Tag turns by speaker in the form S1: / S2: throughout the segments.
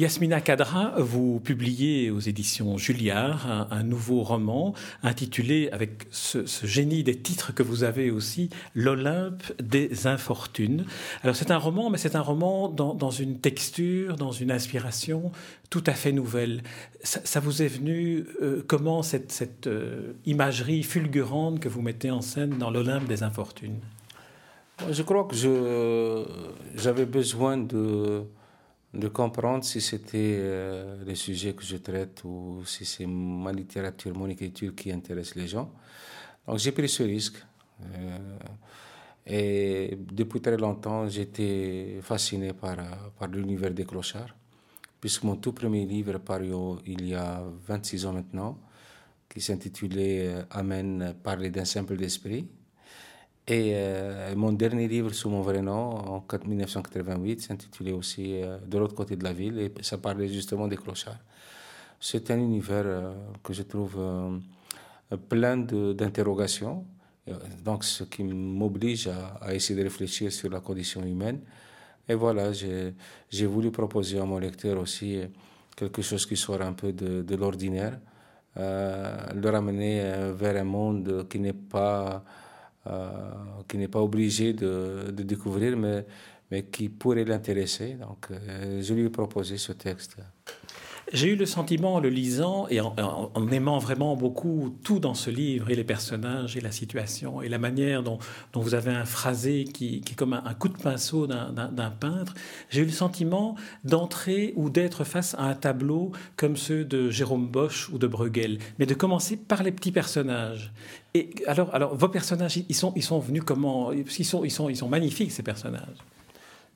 S1: Yasmina Kadra, vous publiez aux éditions Julliard un, nouveau roman intitulé, avec ce, génie des titres que vous avez aussi, L'Olympe des infortunes. Alors c'est un roman, mais c'est un roman dans, une texture, dans une inspiration tout à fait nouvelle. Ça, vous est venu euh, comment cette, euh, imagerie fulgurante que vous mettez en scène dans L'Olympe des infortunes?
S2: Je crois que j'avais besoin de de comprendre si c'était euh, le sujet que je traite ou si c'est ma littérature, mon écriture qui intéresse les gens. Donc j'ai pris ce risque. Euh, et depuis très longtemps, j'étais fasciné par, par l'univers des clochards, puisque mon tout premier livre paru il y a 26 ans maintenant, qui s'intitulait euh, Amen, parler d'un simple d'esprit, et euh, mon dernier livre sous mon vrai nom, en 1988, s'intitulait aussi euh, De l'autre côté de la ville, et ça parlait justement des clochards. C'est un univers euh, que je trouve plein d'interrogations, donc ce qui m'oblige à, essayer de réfléchir sur la condition humaine. Et voilà, j'ai voulu proposer à mon lecteur aussi quelque chose qui soit un peu de, l'ordinaire, le ramener vers un monde qui n'est pas qui n'est pas obligé de, de, découvrir, mais, mais qui pourrait l'intéresser. Donc, euh, je lui ai proposé ce texte.
S1: J'ai eu le sentiment en le lisant et en, aimant vraiment beaucoup tout dans ce livre, et les personnages, et la situation, et la manière dont, vous avez un phrasé qui, qui est comme un, coup de pinceau d'un peintre, j'ai eu le sentiment d'entrer ou d'être face à un tableau comme ceux de Jérôme Bosch ou de Bruegel, mais de commencer par les petits personnages. Et alors, alors vos personnages, ils sont, ils sont venus comment? Ils sont, ils, sont, ils sont magnifiques, ces personnages.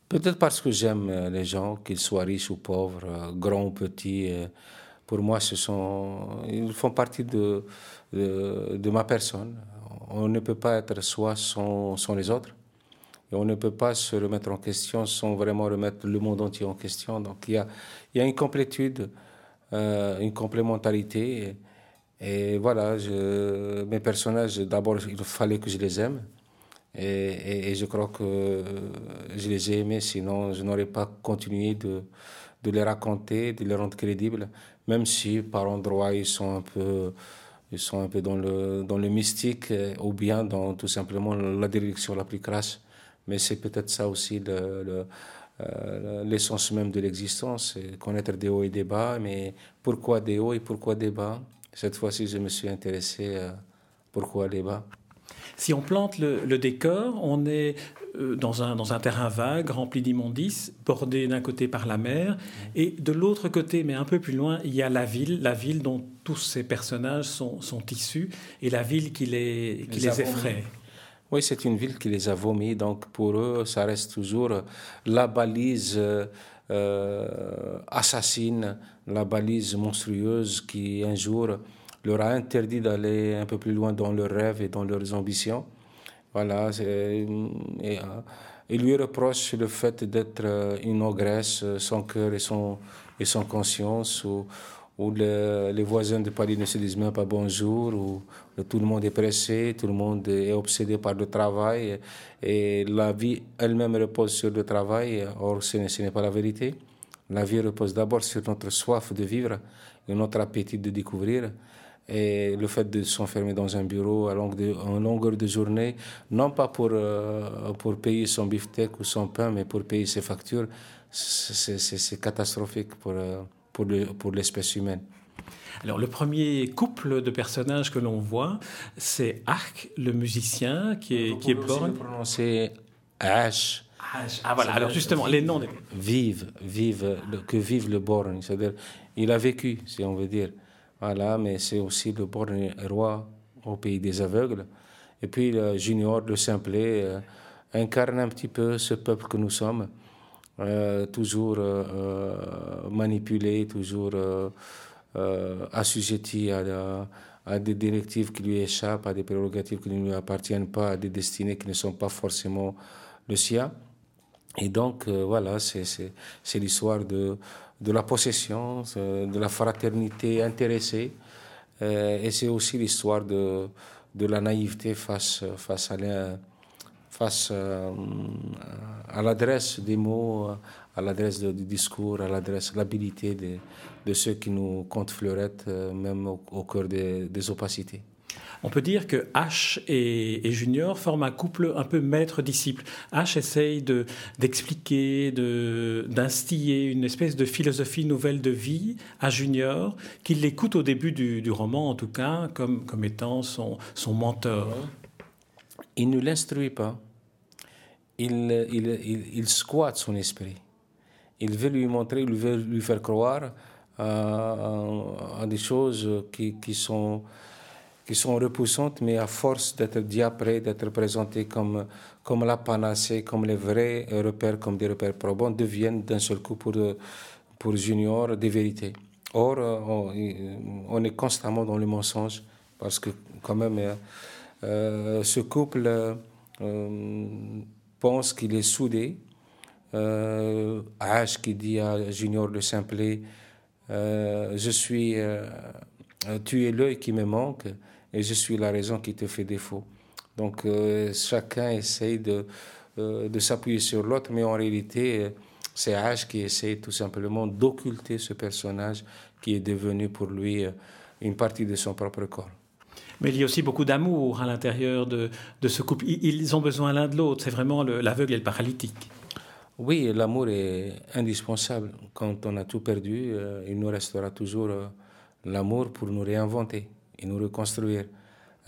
S2: Peut-être parce que j'aime euh, les gens, qu'ils soient riches ou pauvres, euh, grands ou petits. Euh, pour moi, ce sont, ils font partie de, de, ma personne. On ne peut pas être soi sans, sans, les autres. Et on ne peut pas se remettre en question sans vraiment remettre le monde entier en question. Donc il y a, il y a une complétude, une complémentarité. Et, voilà, mes personnages, d'abord, il fallait que je les aime. Et, je crois que je les ai aimés, sinon je n'aurais pas continué de, les raconter, de les rendre crédibles, même si par endroits ils sont un peu, ils sont un peu dans, le, mystique ou bien dans tout simplement la direction la plus crasse. Mais c'est peut-être ça aussi euh, l'essence même de l'existence, connaître des hauts et des bas, mais pourquoi des hauts et pourquoi des bas? Cette fois-ci, je me suis intéressé à pourquoi les bas?
S1: Si on plante le, décor, on est euh, dans un, dans un terrain vague, rempli d'immondices, bordé d'un côté par la mer, et de l'autre côté, mais un peu plus loin, il y a la ville, la ville dont tous ces personnages sont, sont issus, et la ville qui les, qui les, effraie.
S2: Oui, c'est une ville qui les a vomis, donc pour eux, ça reste toujours la balise euh, assassine, la balise monstrueuse qui un jour leur a interdit d'aller un peu plus loin dans leurs rêves et dans leurs ambitions. Voilà, et, euh, il lui reproche le fait d'être euh, une ogresse euh, sans cœur et sans, et sans conscience, ou, où les voisins de Paris ne se disent même pas bonjour, où tout le monde est pressé, tout le monde est obsédé par le travail, et la vie elle-même repose sur le travail, or ce n'est pas la vérité. La vie repose d'abord sur notre soif de vivre et notre appétit de découvrir. Et le fait de s'enfermer dans un bureau à, longue de, longueur de journée, non pas pour, euh, pour payer son beefsteak ou son pain, mais pour payer ses factures, c'est catastrophique pour, euh, pour, pour l'espèce humaine.
S1: Alors le premier couple de personnages que l'on voit, c'est Arc, le musicien, qui est, qui est borgne.
S2: prononcer H.
S1: Ah voilà, alors justement, les noms...
S2: Vive, vive, que vive le borgne, c'est-à-dire il a vécu, si on veut dire. Voilà, mais c'est aussi le borgne roi au pays des aveugles. Et puis le junior, le simplet, euh, incarne un petit peu ce peuple que nous sommes, euh, toujours euh, manipulé, toujours assujetti à, à, des directives qui lui échappent, à des prérogatives qui ne lui appartiennent pas, à des destinées qui ne sont pas forcément le sien. Et donc, voilà, c'est l'histoire de, de la possession, de la fraternité intéressée. et c'est aussi l'histoire de, la naïveté face, euh, à l'adresse des mots, à l'adresse du discours, à l'adresse, l'habilité de, ceux qui nous comptent fleurettes, euh, même au, cœur des, opacités.
S1: On peut dire que H et, Junior forment un couple un peu maître-disciple. H essaye de, d'expliquer, de, d'instiller une espèce de philosophie nouvelle de vie à Junior, qu'il l'écoute au début du, du, roman, en tout cas, comme, comme étant son, son mentor.
S2: Il ne l'instruit pas il, il, il, squatte son esprit. Il veut lui montrer, il veut lui faire croire à, des choses qui, qui, sont, qui sont repoussantes, mais à force d'être diapré, d'être présenté comme, comme la panacée, comme les vrais repères, comme des repères probants, deviennent d'un seul coup pour, pour Junior des vérités. Or, on, est constamment dans le mensonge, parce que quand même, euh, ce couple... Euh, pense qu'il est soudé. Euh, H qui dit à Junior de Simplet euh, Je suis. Euh, tu es l'œil qui me manque et je suis la raison qui te fait défaut. Donc euh, chacun essaye de, de s'appuyer sur l'autre, mais en réalité, c'est H qui essaye tout simplement d'occulter ce personnage qui est devenu pour lui une partie de son propre corps.
S1: Mais il y a aussi beaucoup d'amour à l'intérieur de, de, ce couple. Ils ont besoin l'un de l'autre. C'est vraiment l'aveugle et le paralytique.
S2: Oui, l'amour est indispensable. Quand on a tout perdu, euh, il nous restera toujours euh, l'amour pour nous réinventer et nous reconstruire.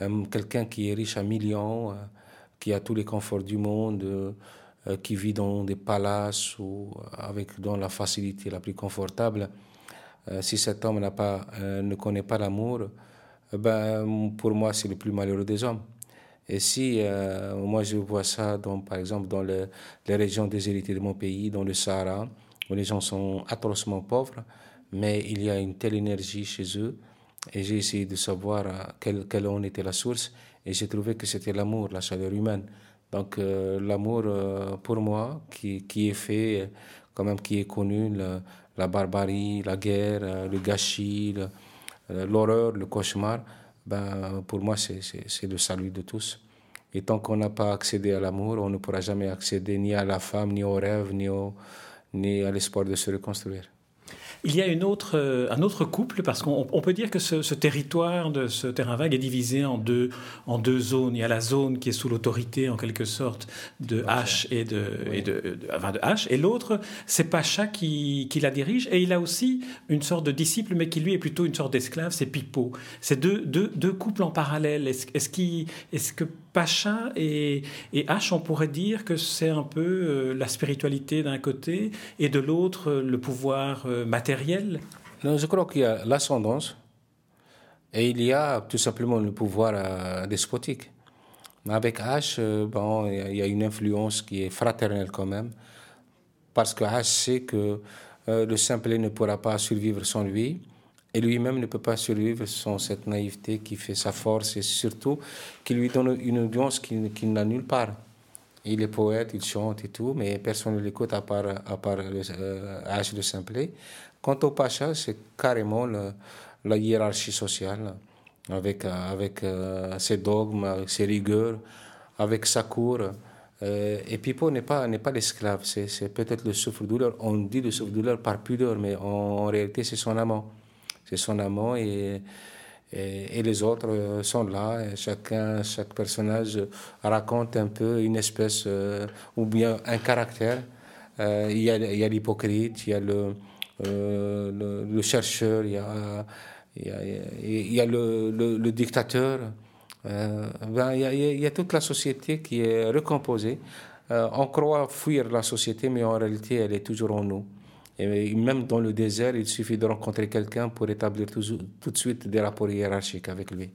S2: Euh, quelqu'un qui est riche à millions, qui a tous les conforts du monde, qui vit dans des palaces ou avec dans la facilité la plus confortable, si cet homme n'a pas, ne connaît pas l'amour, ben, pour moi, c'est le plus malheureux des hommes. Et si euh, moi je vois ça, dans, par exemple, dans le, les régions déshéritées de mon pays, dans le Sahara, où les gens sont atrocement pauvres, mais il y a une telle énergie chez eux, et j'ai essayé de savoir euh, quelle, quelle en était la source, et j'ai trouvé que c'était l'amour, la chaleur humaine. Donc euh, l'amour, pour moi, qui, qui, est fait, quand même, qui est connu, la barbarie, la guerre, le gâchis, euh, l'horreur, le cauchemar, ben, pour moi, c'est le salut de tous. Et tant qu'on n'a pas accédé à l'amour, on ne pourra jamais accéder ni à la femme, ni au rêve, ni, au, ni à l'espoir de se reconstruire.
S1: Il y a une autre, euh, un autre couple, parce qu'on peut dire que ce, territoire de ce terrain vague est divisé en deux, en deux zones. Il y a la zone qui est sous l'autorité, en quelque sorte, de H et de, et de, enfin de H, et l'autre, c'est Pacha qui, qui, la dirige, et il a aussi une sorte de disciple, mais qui lui est plutôt une sorte d'esclave, c'est Pipo. C'est deux, deux, deux, couples en parallèle. Est-ce est est que Pacha et, H, on pourrait dire que c'est un peu euh, la spiritualité d'un côté et de l'autre le pouvoir euh, matériel
S2: non, Je crois qu'il y a l'ascendance et il y a tout simplement le pouvoir euh, despotique. Avec H, bon, il y a une influence qui est fraternelle quand même, parce que H sait que le simple ne pourra pas survivre sans lui et lui-même ne peut pas survivre sans cette naïveté qui fait sa force et surtout qui lui donne une audience qu'il qui n'a nulle part. Il est poète, il chante et tout, mais personne ne l'écoute à part, à part euh, H de Simplet. Quant au Pacha, c'est carrément la hiérarchie sociale, avec, avec euh, ses dogmes, ses rigueurs, avec sa cour. Euh, et Pipo n'est pas, n'est pas l'esclave, c'est, peut-être le souffre-douleur. On dit le souffre-douleur par pudeur, mais en réalité, c'est son amant c'est son amant et, et, les autres euh, sont là. Chacun, chaque personnage raconte un peu une espèce euh, ou bien un caractère. Euh, il y a l'hypocrite, il y a le, le, chercheur, il y a, y a, le, le, dictateur. Ben, y a, il, y a, toute la société qui est recomposée. on croit fuir la société, mais en réalité, elle est toujours en nous. Même dans le désert, il suffit de rencontrer quelqu'un pour établir tout, tout, de suite des rapports hiérarchiques avec lui.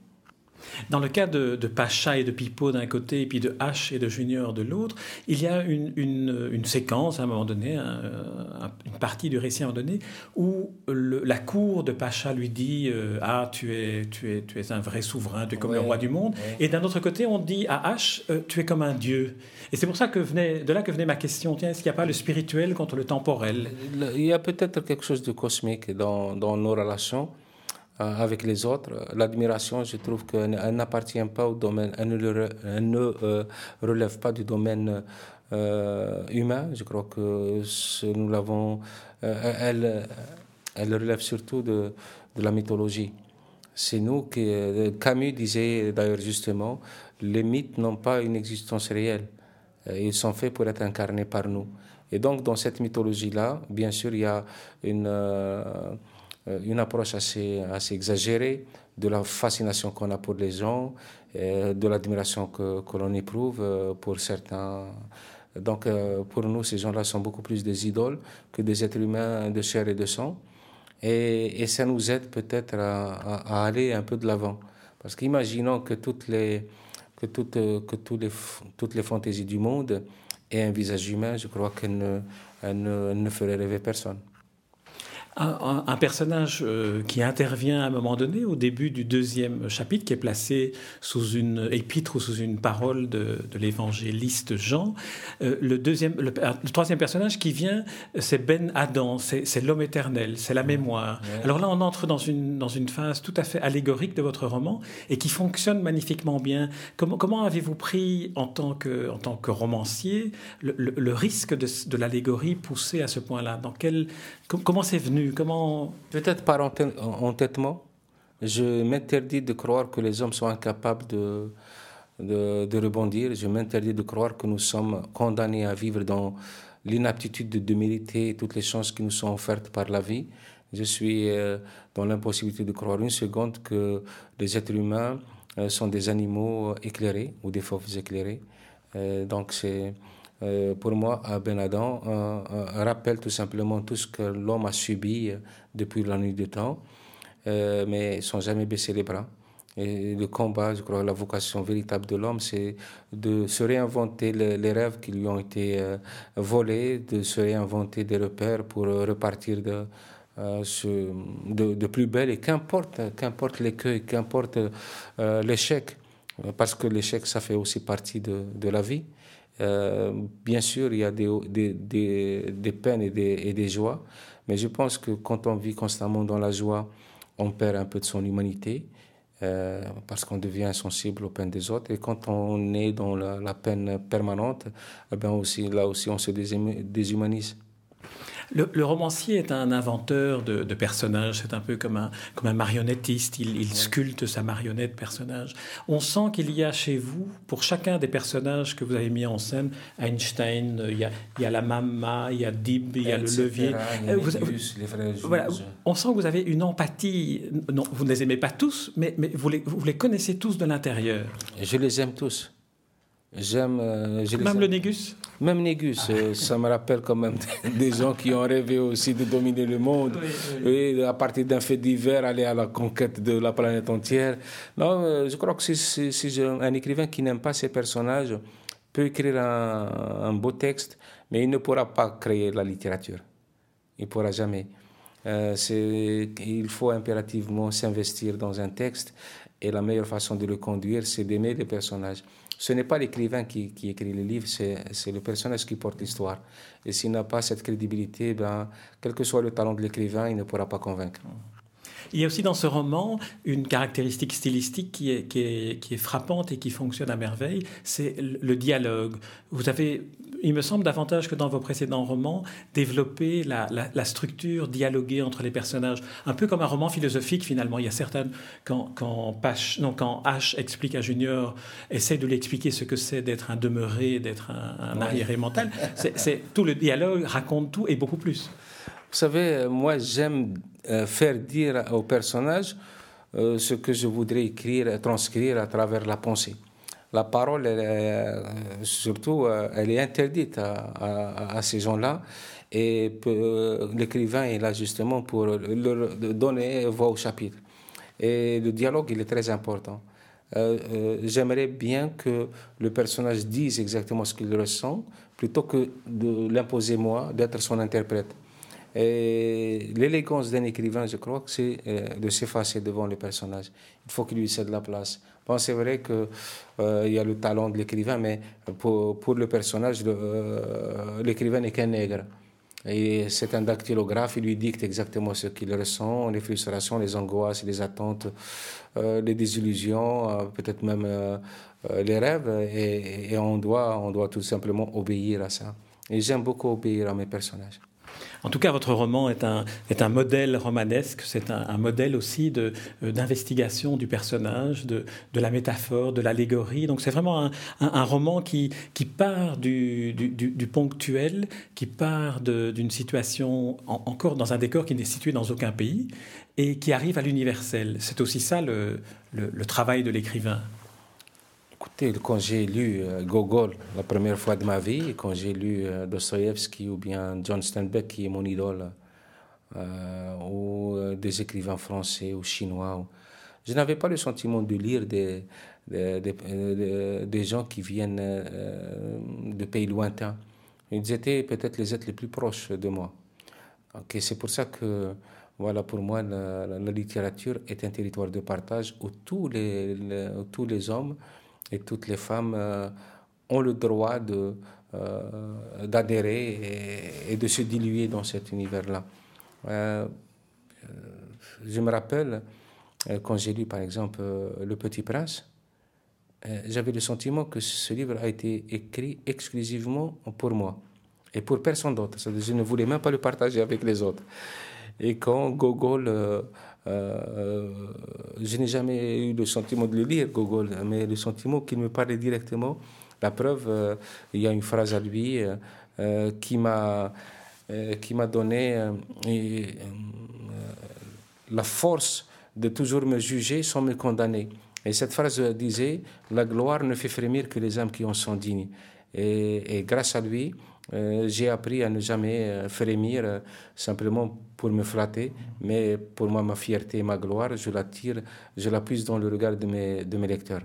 S1: Dans le cas de, Pacha et de Pipo d'un côté, et puis de H et de Junior de l'autre, il y a une, une, séquence à un moment donné, une partie du récit à un moment donné, où la cour de Pacha lui dit euh, Ah, tu es, tu, es, tu es un vrai souverain, tu es comme le roi du monde. Et d'un autre côté, on dit à H euh, Tu es comme un dieu. Et c'est pour ça que venait, de là que venait ma question Tiens, est-ce qu'il n'y a pas le spirituel contre le temporel?
S2: Il y a peut-être quelque chose de cosmique dans, dans nos relations. Euh, avec les autres. L'admiration, je trouve qu'elle n'appartient pas au domaine, elle ne, euh, relève pas du domaine euh, humain. Je crois que nous l'avons. elle, elle relève surtout de, de la mythologie. C'est nous qui. Camus disait d'ailleurs justement les mythes n'ont pas une existence réelle. Ils sont faits pour être incarnés par nous. Et donc, dans cette mythologie-là, bien sûr, il y a une une approche assez, exagérée de la fascination qu'on a pour les gens, euh, de l'admiration que, l'on éprouve euh, pour certains. Donc pour nous, ces gens-là sont beaucoup plus des idoles que des êtres humains de chair et de sang. Et, ça nous aide peut-être à, à, aller un peu de l'avant. Parce qu'imaginons que toutes les, que toutes, que tous les, toutes les fantaisies du monde aient un visage humain, je crois qu'elles ne, ne, ne feraient rêver personne
S1: un, personnage euh, qui intervient à un moment donné au début du deuxième chapitre, qui est placé sous une épître ou sous une parole de, l'évangéliste Jean. Euh, le, deuxième, le, troisième personnage qui vient, c'est Ben Adam, c'est l'homme éternel, c'est la mémoire. Alors là, on entre dans une, dans une phase tout à fait allégorique de votre roman et qui fonctionne magnifiquement bien. Comment, comment avez-vous pris en tant que, en tant que romancier le, risque de, de l'allégorie poussé à ce point-là? Dans quel, Comment c'est venu Comment
S2: Peut-être par entêtement. Je m'interdis de croire que les hommes sont incapables de, de, rebondir. Je m'interdis de croire que nous sommes condamnés à vivre dans l'inaptitude de, mériter toutes les chances qui nous sont offertes par la vie. Je suis euh, dans l'impossibilité de croire une seconde que les êtres humains euh, sont des animaux éclairés ou des fauves éclairés. Euh, donc c'est euh, pour moi, Ben Adam rappelle tout simplement tout ce que l'homme a subi euh, depuis la nuit du temps, euh, mais sans jamais baisser les bras. Et le combat, je crois, la vocation véritable de l'homme, c'est de se réinventer les, rêves qui lui ont été volés, de se réinventer des repères pour repartir de, plus belle. Et qu'importe, qu'importe l'écueil, qu'importe l'échec, parce que l'échec, ça fait aussi partie de la vie. Euh, bien sûr, il y a des, des, des, peines et des, des, joies, mais je pense que quand on vit constamment dans la joie, on perd un peu de son humanité. Euh, parce qu'on devient insensible aux peines des autres. Et quand on est dans la, la peine permanente, eh bien aussi, là aussi, on se déshumanise.
S1: Le, romancier est un inventeur de, personnages, c'est un peu comme un, comme un marionnettiste, il, sculpte sa marionnette personnage. On sent qu'il y a chez vous, pour chacun des personnages que vous avez mis en scène, Einstein, il y a, il y a la Mama, il y a Dib, il y a le levier.
S2: Euh,
S1: voilà, on sent que vous avez une empathie. Non, vous ne les aimez pas tous, mais, mais vous, les, vous les connaissez tous de l'intérieur.
S2: Je les aime tous. J'aime.
S1: Euh, même le Négus
S2: Même Négus, euh, ça me rappelle quand même des gens qui ont rêvé aussi de dominer le monde, et à partir d'un fait divers, aller à la conquête de la planète entière. Non, euh, je crois que si, un écrivain qui n'aime pas ses personnages peut écrire un, un, beau texte, mais il ne pourra pas créer la littérature. Il ne pourra jamais. il faut impérativement s'investir dans un texte, et la meilleure façon de le conduire, c'est d'aimer les personnages ce n'est pas l'écrivain qui, écrit le livre, c'est le personnage qui porte l'histoire. Et s'il n'a pas cette crédibilité, ben, quel que soit le talent de l'écrivain, il ne pourra pas convaincre.
S1: Il y a aussi dans ce roman une caractéristique stylistique qui est, qui est frappante et qui fonctionne à merveille, c'est le dialogue. Vous avez, il me semble davantage que dans vos précédents romans, développé la, la, structure dialoguée entre les personnages, un peu comme un roman philosophique finalement. Il y a certaines, quand, quand, non, quand H explique à Junior, essaie de lui expliquer ce que c'est d'être un demeuré, d'être un, arriéré mental, c'est tout le dialogue raconte tout et beaucoup plus.
S2: Vous savez, moi j'aime euh, faire dire au personnage euh, ce que je voudrais écrire, transcrire à travers la pensée. La parole, euh, surtout, elle est interdite à, ces gens-là. Et l'écrivain est là justement pour leur donner voix au chapitre. Et le dialogue, il est très important. j'aimerais bien que le personnage dise exactement ce qu'il ressent, plutôt que de l'imposer moi, d'être son interprète. Et l'élégance d'un écrivain, je crois que c'est de s'effacer devant le personnage. Il faut qu'il lui cède la place. Bon, c'est vrai qu'il euh, y a le talent de l'écrivain, mais pour, le personnage, euh, l'écrivain n'est qu'un nègre. Et c'est un dactylographe, il lui dicte exactement ce qu'il ressent, les frustrations, les angoisses, les attentes, euh, les désillusions, peut-être même les rêves. Et, et, on, doit, on doit tout simplement obéir à ça. Et j'aime beaucoup obéir à mes personnages.
S1: En tout cas, votre roman est un, est un modèle romanesque, c'est un, modèle aussi euh, d'investigation du personnage, de, de, la métaphore, de l'allégorie. Donc c'est vraiment un, un, roman qui, qui part du, du, du, ponctuel, qui part d'une situation encore dans un décor qui n'est situé dans aucun pays et qui arrive à l'universel. C'est aussi ça le, le, le travail de l'écrivain.
S2: Écoutez, quand j'ai lu euh, Gogol la première fois de ma vie, quand j'ai lu euh, Dostoïevski ou bien John Steinbeck, qui est mon idole, euh, ou des écrivains français ou chinois, je n'avais pas le sentiment de lire des, des, des, gens qui viennent de pays lointains. Ils étaient peut-être les êtres les plus proches de moi. c'est pour ça que voilà, pour moi, la, littérature est un territoire de partage où tous les, tous les hommes et toutes les femmes euh, ont le droit de, euh, d'adhérer et, de se diluer dans cet univers-là. Euh, je me rappelle, quand j'ai lu par exemple Le Petit Prince, j'avais le sentiment que ce livre a été écrit exclusivement pour moi et pour personne d'autre. Je ne voulais même pas le partager avec les autres. Et quand Gogol je n'ai jamais eu le sentiment de le lire, Gogol, mais le sentiment qu'il me parlait directement. La preuve, euh, il y a une phrase à lui euh, qui m'a qui m'a donné la force de toujours me juger sans me condamner. Et cette phrase disait La gloire ne fait frémir que les âmes qui en sont dignes. Et grâce à lui, euh, j'ai appris à ne jamais euh, frémir euh, simplement pour me flatter, mais pour moi, ma fierté et ma gloire, je la tire, je la puise dans le regard de mes, de mes lecteurs.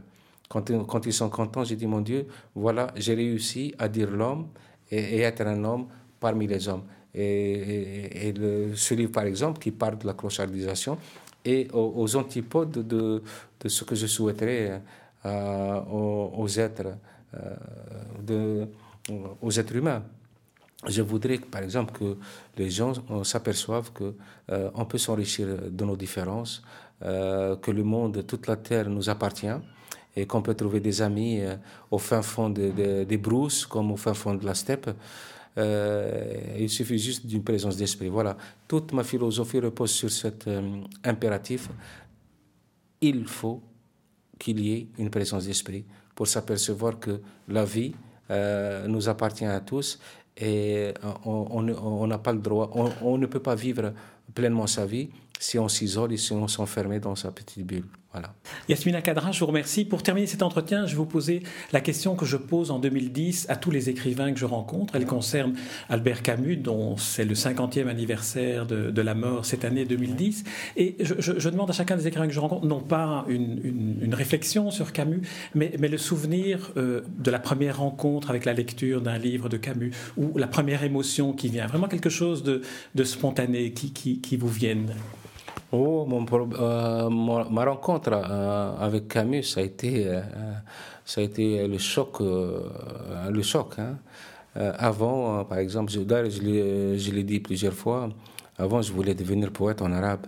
S2: Quand, ils sont contents, j'ai dit, mon Dieu, voilà, j'ai réussi à dire l'homme et, être un homme parmi les hommes. Et, ce livre, par exemple, qui parle de la clochardisation, est aux, antipodes de, ce que je souhaiterais aux, aux, êtres. Aux êtres humains. Je voudrais, par exemple, que les gens s'aperçoivent que euh, on peut s'enrichir de nos différences, euh, que le monde, toute la terre nous appartient et qu'on peut trouver des amis euh, au fin fond des brousses comme au fin fond de la steppe. il suffit juste d'une présence d'esprit. Voilà, toute ma philosophie repose sur cet impératif. Il faut qu'il y ait une présence d'esprit pour s'apercevoir que la vie nous appartient à tous et on n'a pas le droit, on, ne peut pas vivre pleinement sa vie si on s'isole et si on s'enferme dans sa petite bulle. Voilà.
S1: Yasmina Kadra, je vous remercie. Pour terminer cet entretien, je vais vous poser la question que je pose en 2010 à tous les écrivains que je rencontre. Elle concerne Albert Camus, dont c'est le 50e anniversaire de, la mort cette année 2010. Et je, demande à chacun des écrivains que je rencontre, non pas une, réflexion sur Camus, mais, le souvenir euh, de la première rencontre avec la lecture d'un livre de Camus, ou la première émotion qui vient, vraiment quelque chose de, spontané qui, qui, qui vous vienne.
S2: Oh, mon, euh, ma rencontre euh, avec Camus, ça a été, euh, ça a été le choc. le choc hein. avant, par exemple, je, je l'ai dit plusieurs fois, avant, je voulais devenir poète en arabe,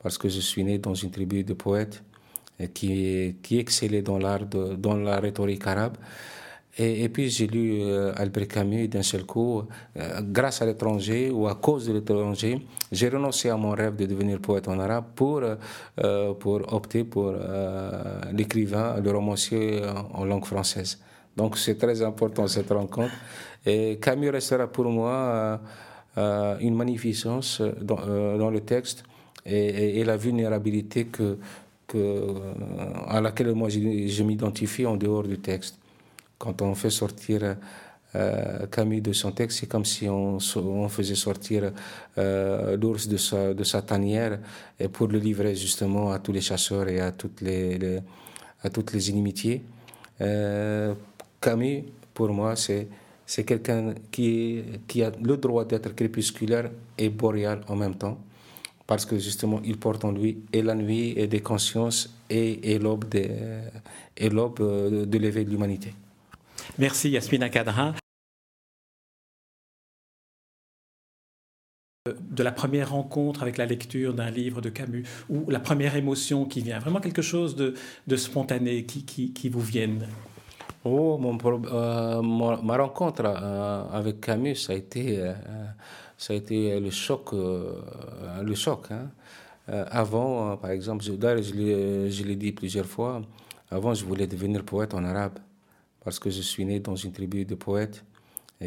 S2: parce que je suis né dans une tribu de poètes qui, qui excellait dans l'art, dans la rhétorique arabe. Et, puis j'ai lu euh, Albert Camus d'un seul coup, euh, grâce à l'étranger ou à cause de l'étranger, j'ai renoncé à mon rêve de devenir poète en arabe pour, euh, pour opter pour l'écrivain, le romancier en, langue française. Donc c'est très important cette rencontre. Et Camus restera pour moi une magnificence dans, le texte et, la vulnérabilité que, à laquelle moi je m'identifie en dehors du texte. Quand on fait sortir euh, Camus de son texte, c'est comme si on, faisait sortir euh, l'ours de sa, de sa tanière et pour le livrer justement à tous les chasseurs et à toutes les, à toutes les inimitiés. Camus, pour moi, c'est c'est quelqu'un qui, qui a le droit d'être crépusculaire et boréal en même temps, parce que justement, il porte en lui et la nuit et des consciences et, et l'aube de, de l'éveil de l'humanité.
S1: Merci Yasmina Kadra. de la première rencontre avec la lecture d'un livre de Camus, ou la première émotion qui vient, vraiment quelque chose de, spontané qui, vous vienne?
S2: Oh, euh, ma rencontre euh, avec Camus, ça a été, euh, ça a été le choc. le choc hein. avant, par exemple, je, je l'ai dit plusieurs fois, avant je voulais devenir poète en arabe, parce que je suis né dans une tribu de poètes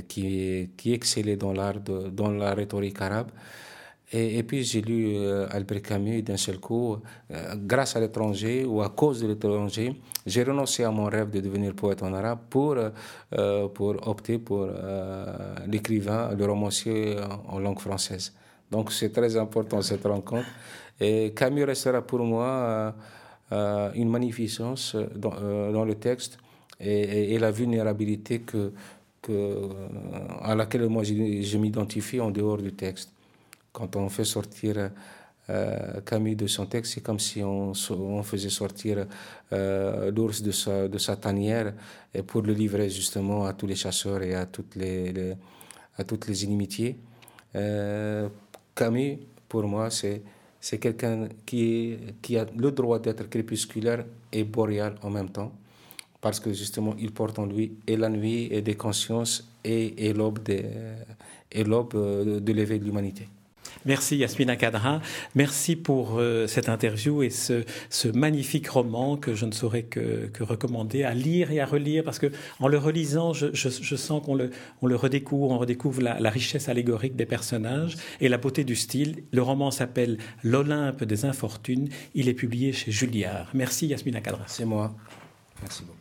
S2: qui, qui excellait dans l'art, dans la rhétorique arabe. Et, puis j'ai lu euh, Albert Camus d'un seul coup. Euh, grâce à l'étranger ou à cause de l'étranger, j'ai renoncé à mon rêve de devenir poète en arabe pour, euh, pour opter pour l'écrivain, le romancier en, langue française. Donc c'est très important cette rencontre. Et Camus restera pour moi une magnificence dans le texte et, la vulnérabilité que, que, à laquelle moi je m'identifie en dehors du texte. Quand on fait sortir euh, Camus de son texte, c'est comme si on, faisait sortir euh, l'ours de sa, de sa tanière et pour le livrer justement à tous les chasseurs et à toutes les, à toutes les inimitiés. Euh, Camus, pour moi, c'est c'est quelqu'un qui, qui a le droit d'être crépusculaire et boréal en même temps, parce que justement, il porte en lui et la nuit et des consciences et, et l'aube de, et de l'éveil de l'humanité.
S1: Merci Yasmina Kadra. Merci pour euh, cette interview et ce, ce, magnifique roman que je ne saurais que, que, recommander à lire et à relire parce que en le relisant, je, je, je sens qu'on le, on le redécouvre, on redécouvre la, la, richesse allégorique des personnages et la beauté du style. Le roman s'appelle L'Olympe des infortunes. Il est publié chez Julliard. Merci Yasmina Kadra.
S2: C'est moi. Merci beaucoup.